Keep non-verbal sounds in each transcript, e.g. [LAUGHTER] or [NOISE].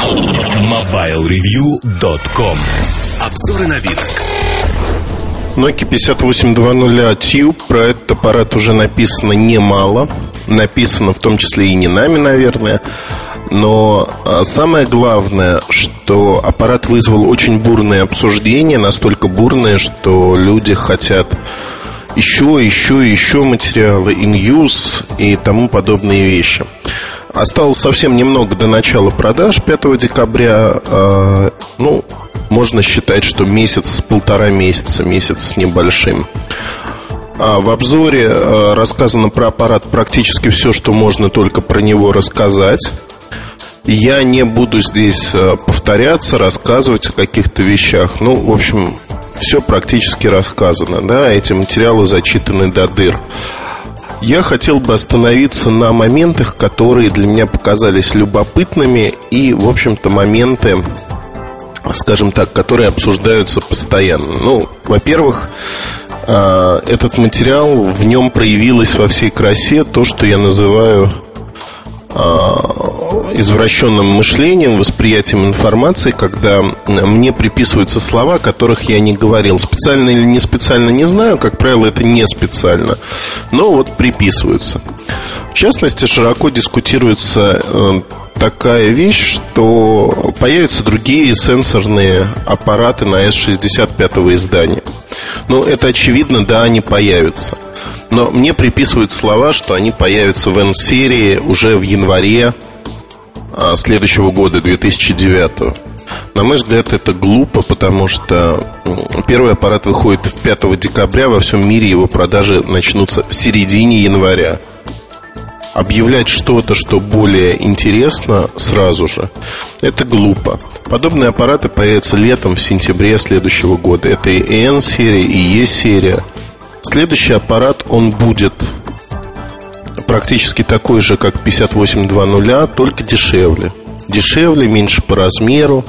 MobileReview.com Обзоры на вид. Nokia 5820 Tube. Про этот аппарат уже написано немало. Написано в том числе и не нами, наверное. Но а, самое главное, что аппарат вызвал очень бурные обсуждения, настолько бурные, что люди хотят еще, еще, еще материалы, in-use и тому подобные вещи. Осталось совсем немного до начала продаж 5 декабря. Э, ну, можно считать, что месяц, полтора месяца, месяц с небольшим. А в обзоре э, рассказано про аппарат практически все, что можно только про него рассказать. Я не буду здесь повторяться, рассказывать о каких-то вещах. Ну, в общем, все практически рассказано. Да? Эти материалы зачитаны до дыр. Я хотел бы остановиться на моментах, которые для меня показались любопытными и, в общем-то, моменты, скажем так, которые обсуждаются постоянно. Ну, во-первых, а, этот материал, в нем проявилось во всей красе то, что я называю извращенным мышлением, восприятием информации, когда мне приписываются слова, которых я не говорил. Специально или не специально не знаю, как правило, это не специально, но вот приписываются. В частности, широко дискутируется э, такая вещь, что появятся другие сенсорные аппараты на S65 издания. Ну, это очевидно, да, они появятся. Но мне приписывают слова, что они появятся в N-серии уже в январе а, следующего года, 2009. На мой взгляд, это глупо, потому что первый аппарат выходит 5 декабря, во всем мире его продажи начнутся в середине января. Объявлять что-то, что более интересно сразу же, это глупо. Подобные аппараты появятся летом, в сентябре следующего года. Это и N-серия, и E-серия. Следующий аппарат, он будет практически такой же, как 5820, только дешевле. Дешевле, меньше по размеру.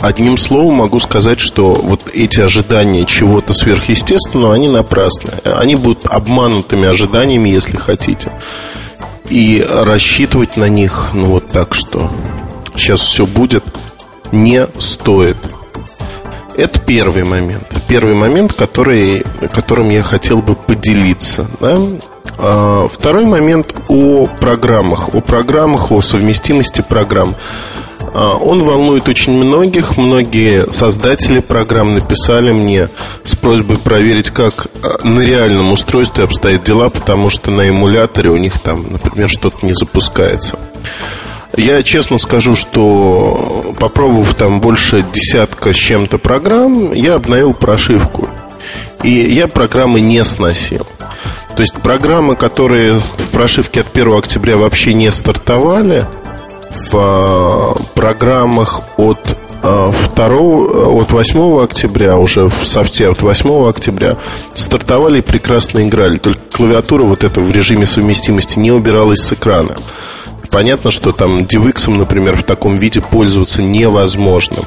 Одним словом могу сказать, что вот эти ожидания чего-то сверхъестественного, они напрасны. Они будут обманутыми ожиданиями, если хотите. И рассчитывать на них, ну вот так что сейчас все будет, не стоит. Это первый момент. Первый момент, который, которым я хотел бы поделиться. Да? А, второй момент о программах, о программах, о совместимости программ. А, он волнует очень многих. Многие создатели программ написали мне с просьбой проверить, как а, на реальном устройстве обстоят дела, потому что на эмуляторе у них там, например, что-то не запускается. Я честно скажу, что попробовав там больше десятка с чем-то программ, я обновил прошивку. И я программы не сносил. То есть программы, которые в прошивке от 1 октября вообще не стартовали, в а, программах от 2, а, от 8 октября, уже в софте от 8 октября стартовали и прекрасно играли. Только клавиатура вот эта в режиме совместимости не убиралась с экрана. Понятно, что там DivX, например, в таком виде пользоваться невозможно.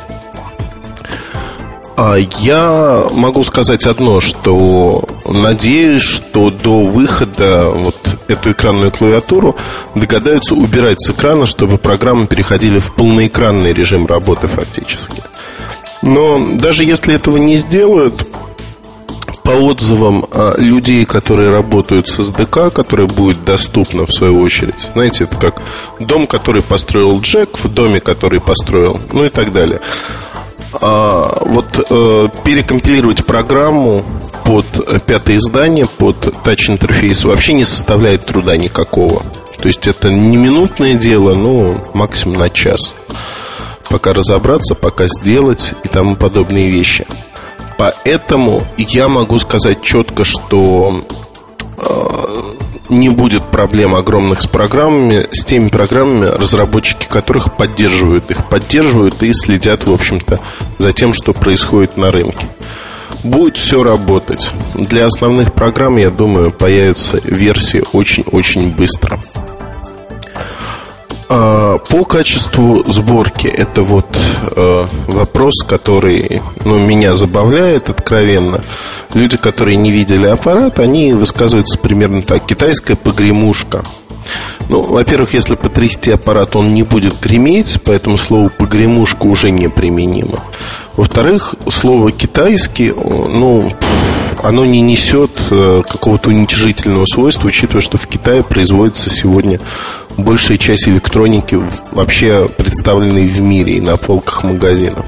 А я могу сказать одно, что надеюсь, что до выхода вот эту экранную клавиатуру догадаются убирать с экрана, чтобы программы переходили в полноэкранный режим работы фактически. Но даже если этого не сделают, по отзывам а, людей, которые работают с SDK, которая будет доступна в свою очередь. Знаете, это как дом, который построил Джек, в доме, который построил, ну и так далее. А, вот э, перекомпилировать программу под пятое издание, под тач-интерфейс вообще не составляет труда никакого. То есть это не минутное дело, ну, максимум на час. Пока разобраться, пока сделать и тому подобные вещи. Поэтому я могу сказать четко, что э, не будет проблем огромных с программами, с теми программами, разработчики которых поддерживают их, поддерживают и следят, в общем-то, за тем, что происходит на рынке. Будет все работать. Для основных программ, я думаю, появятся версии очень-очень быстро. А, по качеству сборки это вот э, вопрос, который ну, меня забавляет откровенно. Люди, которые не видели аппарат, они высказываются примерно так. Китайская погремушка. Ну, во-первых, если потрясти аппарат, он не будет греметь, поэтому слово «погремушка» уже неприменимо. Во-вторых, слово «китайский», ну, оно не несет э, какого-то уничижительного свойства, учитывая, что в Китае производится сегодня большая часть электроники, вообще представленной в мире и на полках магазинов.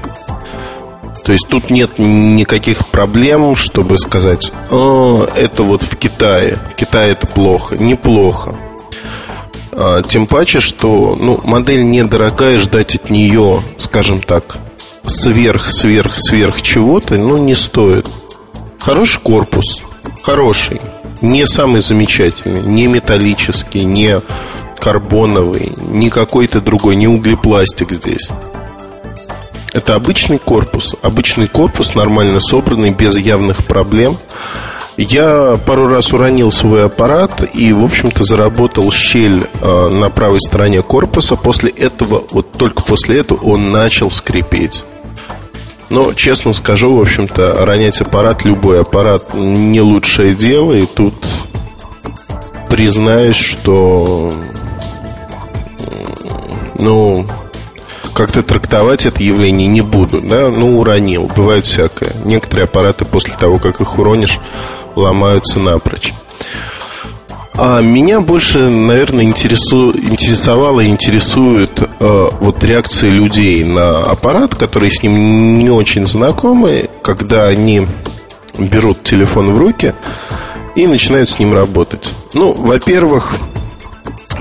То есть тут нет никаких проблем, чтобы сказать, О, это вот в Китае, в Китае это плохо. Неплохо. А, тем паче, что ну, модель недорогая, ждать от нее, скажем так, сверх, сверх, сверх чего-то, ну, не стоит. Хороший корпус, хороший, не самый замечательный, не металлический, не карбоновый, не какой-то другой, не углепластик здесь. Это обычный корпус, обычный корпус, нормально собранный, без явных проблем. Я пару раз уронил свой аппарат и, в общем-то, заработал щель э, на правой стороне корпуса. После этого, вот только после этого он начал скрипеть. Но, честно скажу, в общем-то, ронять аппарат, любой аппарат, не лучшее дело. И тут признаюсь, что ну, как-то трактовать это явление не буду, да, ну, уронил, бывает всякое. Некоторые аппараты после того, как их уронишь, ломаются напрочь. А меня больше, наверное, интересу... интересовало и интересует э, вот реакция людей на аппарат, которые с ним не очень знакомы, когда они берут телефон в руки и начинают с ним работать. Ну, во-первых,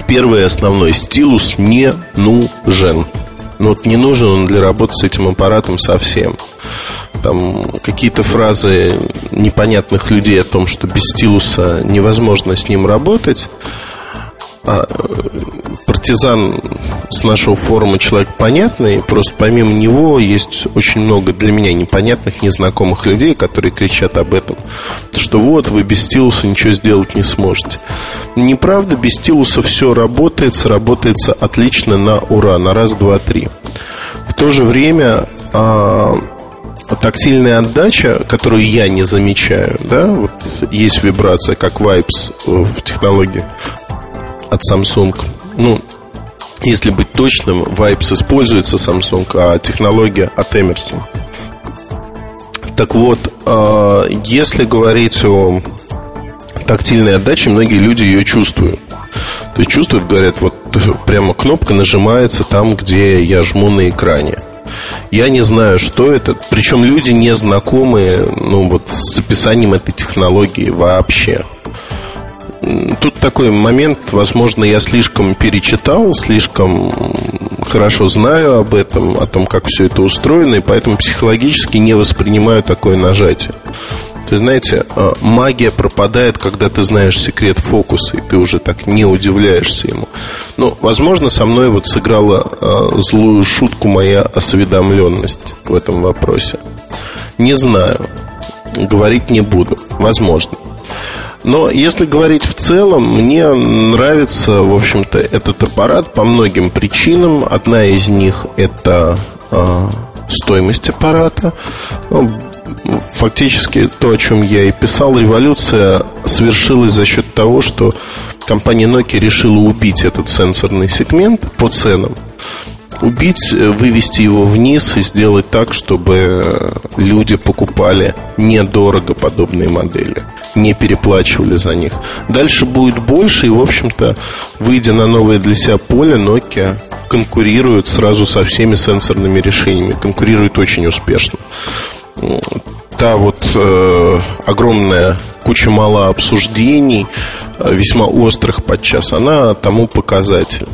первый основной стилус не нужен. Ну вот не нужен он для работы с этим аппаратом совсем. Там какие-то фразы непонятных людей о том, что без стилуса невозможно с ним работать. А, партизан с нашего форума человек понятный, просто помимо него есть очень много для меня непонятных, незнакомых людей, которые кричат об этом, что вот вы без стилуса ничего сделать не сможете. Неправда, без стилуса все работает, сработается отлично на ура, на раз, два, три. В то же время а, тактильная отдача, которую я не замечаю, да, вот есть вибрация, как Vibes в технологии от Samsung. Ну, если быть точным, Vibes используется Samsung, а технология от Emerson. Так вот, а, если говорить о тактильной отдаче, многие люди ее чувствуют. То есть чувствуют, говорят, вот [LAUGHS] прямо кнопка нажимается там, где я жму на экране. Я не знаю, что это. Причем люди не знакомые ну, вот, с описанием этой технологии вообще. Тут такой момент, возможно, я слишком перечитал, слишком хорошо знаю об этом, о том, как все это устроено, и поэтому психологически не воспринимаю такое нажатие. То есть, знаете, а, магия пропадает, когда ты знаешь секрет фокуса, и ты уже так не удивляешься ему. Ну, возможно, со мной вот сыграла а, злую шутку моя осведомленность в этом вопросе. Не знаю. Говорить не буду. Возможно. Но если говорить в целом, мне нравится, в общем-то, этот аппарат по многим причинам. Одна из них это э, стоимость аппарата. Ну, фактически то, о чем я и писал, революция свершилась за счет того, что компания Nokia решила убить этот сенсорный сегмент по ценам убить, э, вывести его вниз и сделать так, чтобы люди покупали недорого подобные модели, не переплачивали за них. Дальше будет больше, и, в общем-то, выйдя на новое для себя поле, Nokia конкурирует сразу со всеми сенсорными решениями, конкурирует очень успешно. Та вот э, огромная куча мало обсуждений, э, весьма острых подчас, она тому показатель.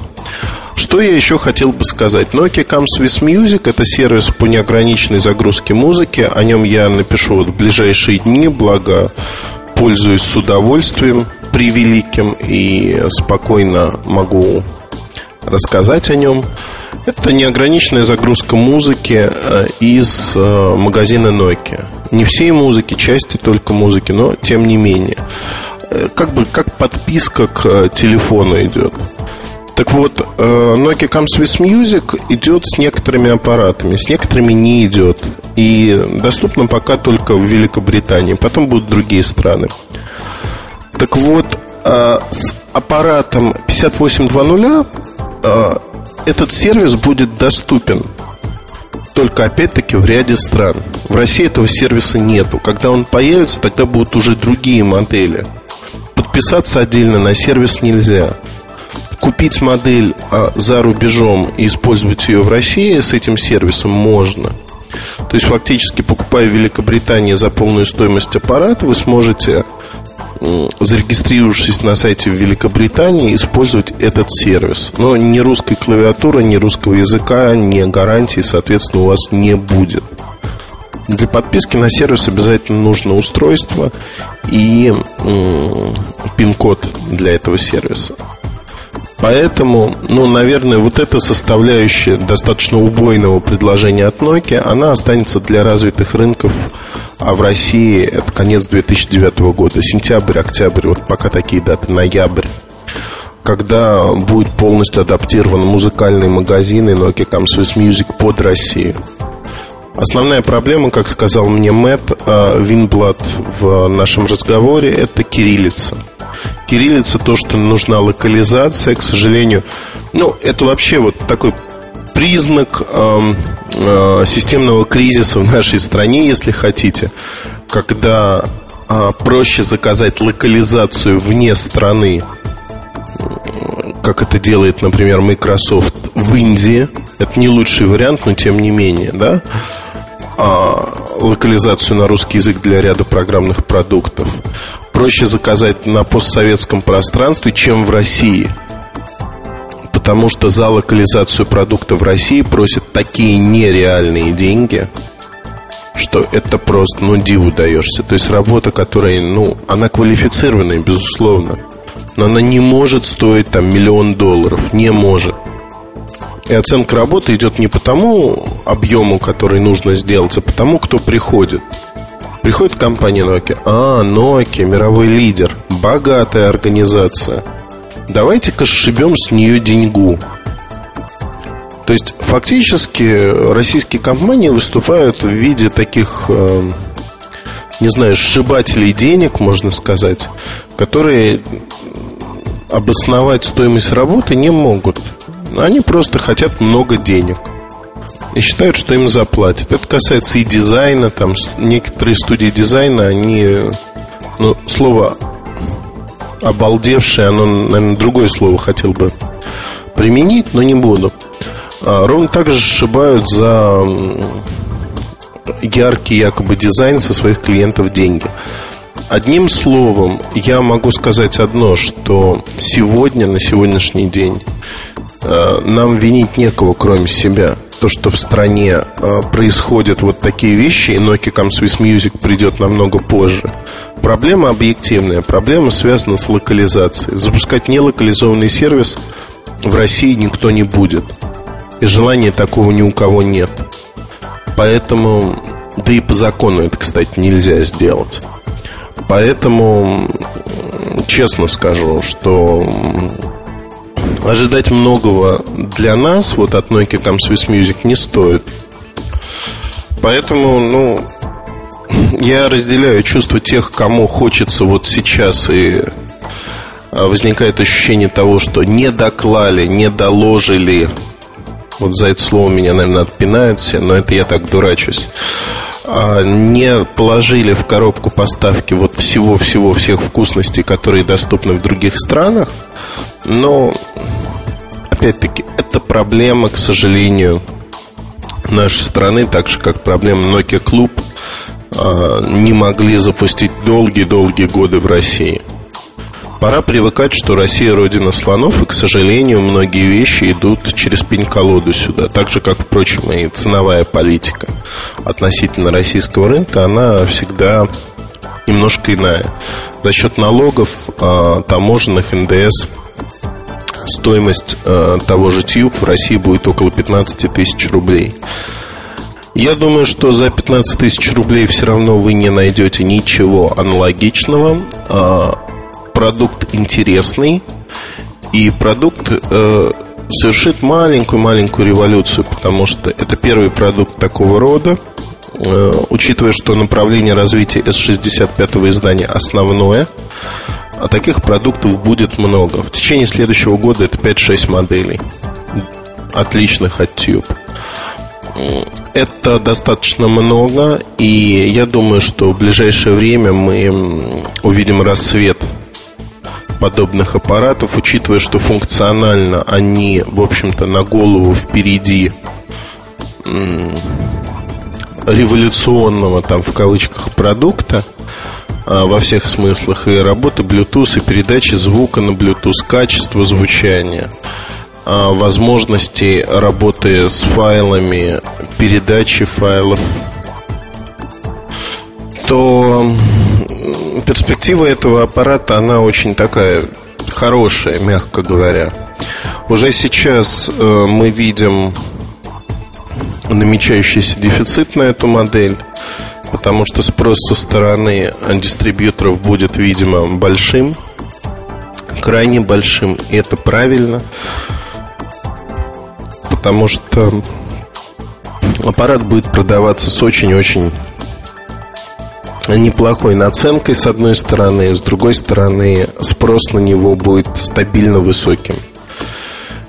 Что я еще хотел бы сказать? Nokia Comes with Music – это сервис по неограниченной загрузке музыки. О нем я напишу вот в ближайшие дни, благо пользуюсь с удовольствием превеликим и спокойно могу рассказать о нем. Это неограниченная загрузка музыки э, из э, магазина Nokia. Не всей музыки, части только музыки, но тем не менее. Э, как бы как подписка к телефону идет. Так вот, э, Nokia Comes with Music идет с некоторыми аппаратами, с некоторыми не идет. И доступно пока только в Великобритании. Потом будут другие страны. Так вот, э, с аппаратом 5820 э, этот сервис будет доступен только опять-таки в ряде стран. В России этого сервиса нету. Когда он появится, тогда будут уже другие модели. Подписаться отдельно на сервис нельзя. Купить модель а, за рубежом и использовать ее в России с этим сервисом можно. То есть фактически покупая в Великобритании за полную стоимость аппарата, вы сможете зарегистрировавшись на сайте в Великобритании, использовать этот сервис. Но ни русской клавиатуры, ни русского языка, ни гарантии, соответственно, у вас не будет. Для подписки на сервис обязательно нужно устройство и пин-код для этого сервиса. Поэтому, ну, наверное, вот эта составляющая достаточно убойного предложения от Nokia, она останется для развитых рынков, а в России это конец 2009 года, сентябрь, октябрь, вот пока такие даты, ноябрь когда будет полностью адаптирован музыкальный магазин и Nokia Comes with Music под Россию. Основная проблема, как сказал мне Мэтт э, Винблад в нашем разговоре, это кириллица – кириллица, то, что нужна локализация, к сожалению, ну, это вообще вот такой признак э, э, системного кризиса в нашей стране, если хотите, когда э, проще заказать локализацию вне страны, как это делает, например, Microsoft в Индии. Это не лучший вариант, но тем не менее, да? А, локализацию на русский язык для ряда программных продуктов проще заказать на постсоветском пространстве, чем в России. Потому что за локализацию продукта в России просят такие нереальные деньги, что это просто, ну, диву даешься. То есть работа, которая, ну, она квалифицированная, безусловно. Но она не может стоить там миллион долларов. Не может. И оценка работы идет не по тому объему, который нужно сделать, а по тому, кто приходит. Приходит компания Nokia. А, Nokia, мировой лидер, богатая организация. Давайте-ка сшибем с нее деньгу. То есть фактически российские компании выступают в виде таких, э, не знаю, сшибателей денег, можно сказать, которые обосновать стоимость работы не могут. Они просто хотят много денег и считают, что им заплатят. Это касается и дизайна, там некоторые студии дизайна, они, ну, слово обалдевшее, оно, наверное, другое слово хотел бы применить, но не буду. А, ровно так же сшибают за яркий якобы дизайн со своих клиентов деньги. Одним словом, я могу сказать одно, что сегодня, на сегодняшний день, э, нам винить некого, кроме себя – то, что в стране э, происходят вот такие вещи, и Nokia Comes with Music придет намного позже. Проблема объективная. Проблема связана с локализацией. Запускать нелокализованный сервис в России никто не будет. И желания такого ни у кого нет. Поэтому, да и по закону это, кстати, нельзя сделать. Поэтому, честно скажу, что ожидать многого для нас вот от Nokia там Swiss Music не стоит. Поэтому, ну, я разделяю чувство тех, кому хочется вот сейчас и а, возникает ощущение того, что не доклали, не доложили. Вот за это слово меня, наверное, отпинают все, но это я так дурачусь. А, не положили в коробку поставки вот всего-всего всех вкусностей, которые доступны в других странах. Но, опять-таки, это проблема, к сожалению, нашей страны, так же, как проблема Nokia Club, а, не могли запустить долгие-долгие годы в России. Пора привыкать, что Россия родина слонов, и, к сожалению, многие вещи идут через пень-колоду сюда. Так же, как, впрочем, и ценовая политика относительно российского рынка, она всегда немножко иная. За счет налогов, а, таможенных, НДС – стоимость э, того же Tube в России будет около 15 тысяч рублей. Я думаю, что за 15 тысяч рублей все равно вы не найдете ничего аналогичного. Э, продукт интересный. И продукт э, совершит маленькую-маленькую революцию, потому что это первый продукт такого рода. Э, учитывая, что направление развития S65 издания основное – А таких продуктов будет много. В течение следующего года это 5-6 моделей отличных от Tube. Это достаточно много, и я думаю, что в ближайшее время мы увидим рассвет подобных аппаратов, учитывая, что функционально они, в общем-то, на голову впереди революционного, там, в кавычках, продукта а, во всех смыслах и работы Bluetooth, и передачи звука на Bluetooth, качество звучания – а, возможности работы с файлами, передачи файлов, то перспектива этого аппарата, она очень такая хорошая, мягко говоря. Уже сейчас э, мы видим намечающийся дефицит на эту модель, потому что спрос со стороны дистрибьюторов будет, видимо, большим, крайне большим, и это правильно потому что аппарат будет продаваться с очень-очень неплохой наценкой с одной стороны, с другой стороны спрос на него будет стабильно высоким.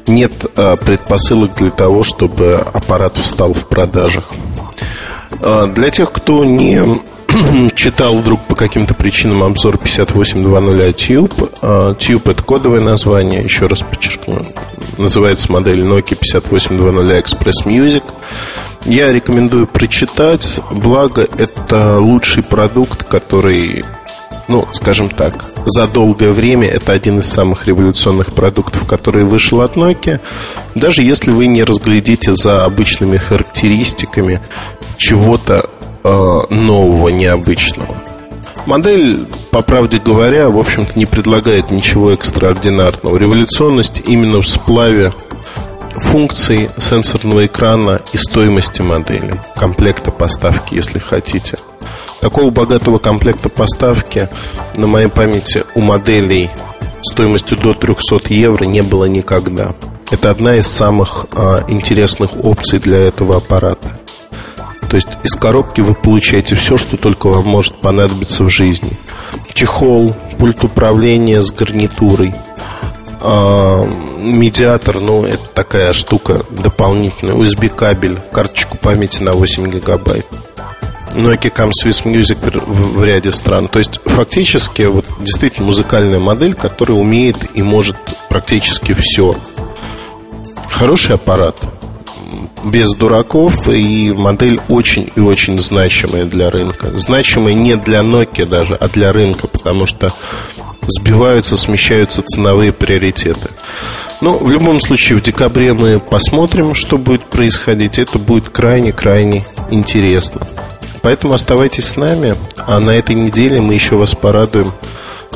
Нет а, предпосылок для того, чтобы аппарат встал в продажах. А, для тех, кто не [CLEARS THROAT] читал вдруг по каким-то причинам обзор 5820 Tube. Tube это кодовое название, еще раз подчеркну. Называется модель Nokia 5820 Express Music. Я рекомендую прочитать, благо это лучший продукт, который ну, скажем так, за долгое время это один из самых революционных продуктов, который вышел от Nokia. Даже если вы не разглядите за обычными характеристиками чего-то э, нового, необычного. Модель, по правде говоря, в общем-то не предлагает ничего экстраординарного. Революционность именно в сплаве функций сенсорного экрана и стоимости модели, комплекта поставки, если хотите. Такого богатого комплекта поставки на моей памяти у моделей стоимостью до 300 евро не было никогда. Это одна из самых а, интересных опций для этого аппарата. То есть из коробки вы получаете все, что только вам может понадобиться в жизни. Чехол, пульт управления с гарнитурой, а, медиатор, ну, это такая штука дополнительная, USB-кабель, карточку памяти на 8 гигабайт. Nokia Comes with Music в, в ряде стран. То есть, фактически, вот действительно музыкальная модель, которая умеет и может практически все. Хороший аппарат без дураков и модель очень и очень значимая для рынка. Значимая не для Nokia даже, а для рынка, потому что сбиваются, смещаются ценовые приоритеты. Но в любом случае в декабре мы посмотрим, что будет происходить. Это будет крайне-крайне интересно. Поэтому оставайтесь с нами, а на этой неделе мы еще вас порадуем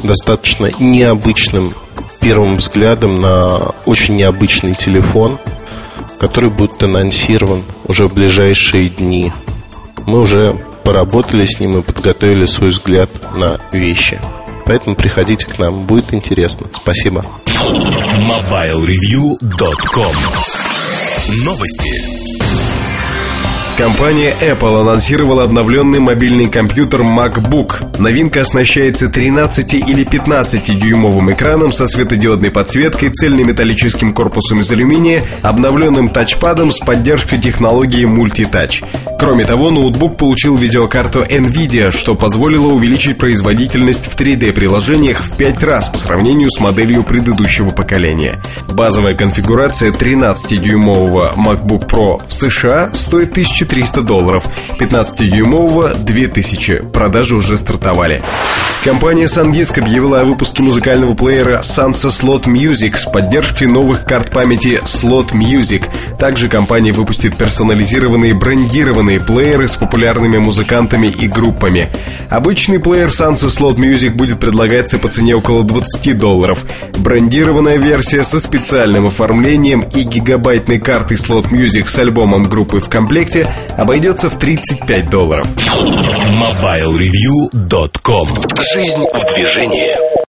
достаточно необычным первым взглядом на очень необычный телефон – который будет анонсирован уже в ближайшие дни. Мы уже поработали с ним и подготовили свой взгляд на вещи. Поэтому приходите к нам, будет интересно. Спасибо. MobileReview.com Новости. Компания Apple анонсировала обновленный мобильный компьютер MacBook. Новинка оснащается 13 или 15-дюймовым экраном со светодиодной подсветкой, цельнометаллическим корпусом из алюминия, обновленным тачпадом с поддержкой технологии Multitouch. Кроме того, ноутбук получил видеокарту NVIDIA, что позволило увеличить производительность в 3D-приложениях в 5 раз по сравнению с моделью предыдущего поколения. Базовая конфигурация 13-дюймового MacBook Pro в США стоит 1000 1300 долларов, 15-дюймового 2000. Продажи уже стартовали. Компания SanDisk объявила о выпуске музыкального плеера Sansa Slot Music с поддержкой новых карт памяти Slot Music. Также компания выпустит персонализированные брендированные плееры с популярными музыкантами и группами. Обычный плеер Sansa Slot Music будет предлагаться по цене около 20 долларов. Брендированная версия со специальным оформлением и гигабайтной картой Slot Music с альбомом группы в комплекте обойдется в 35 долларов. MobileReview.com Жизнь в движении.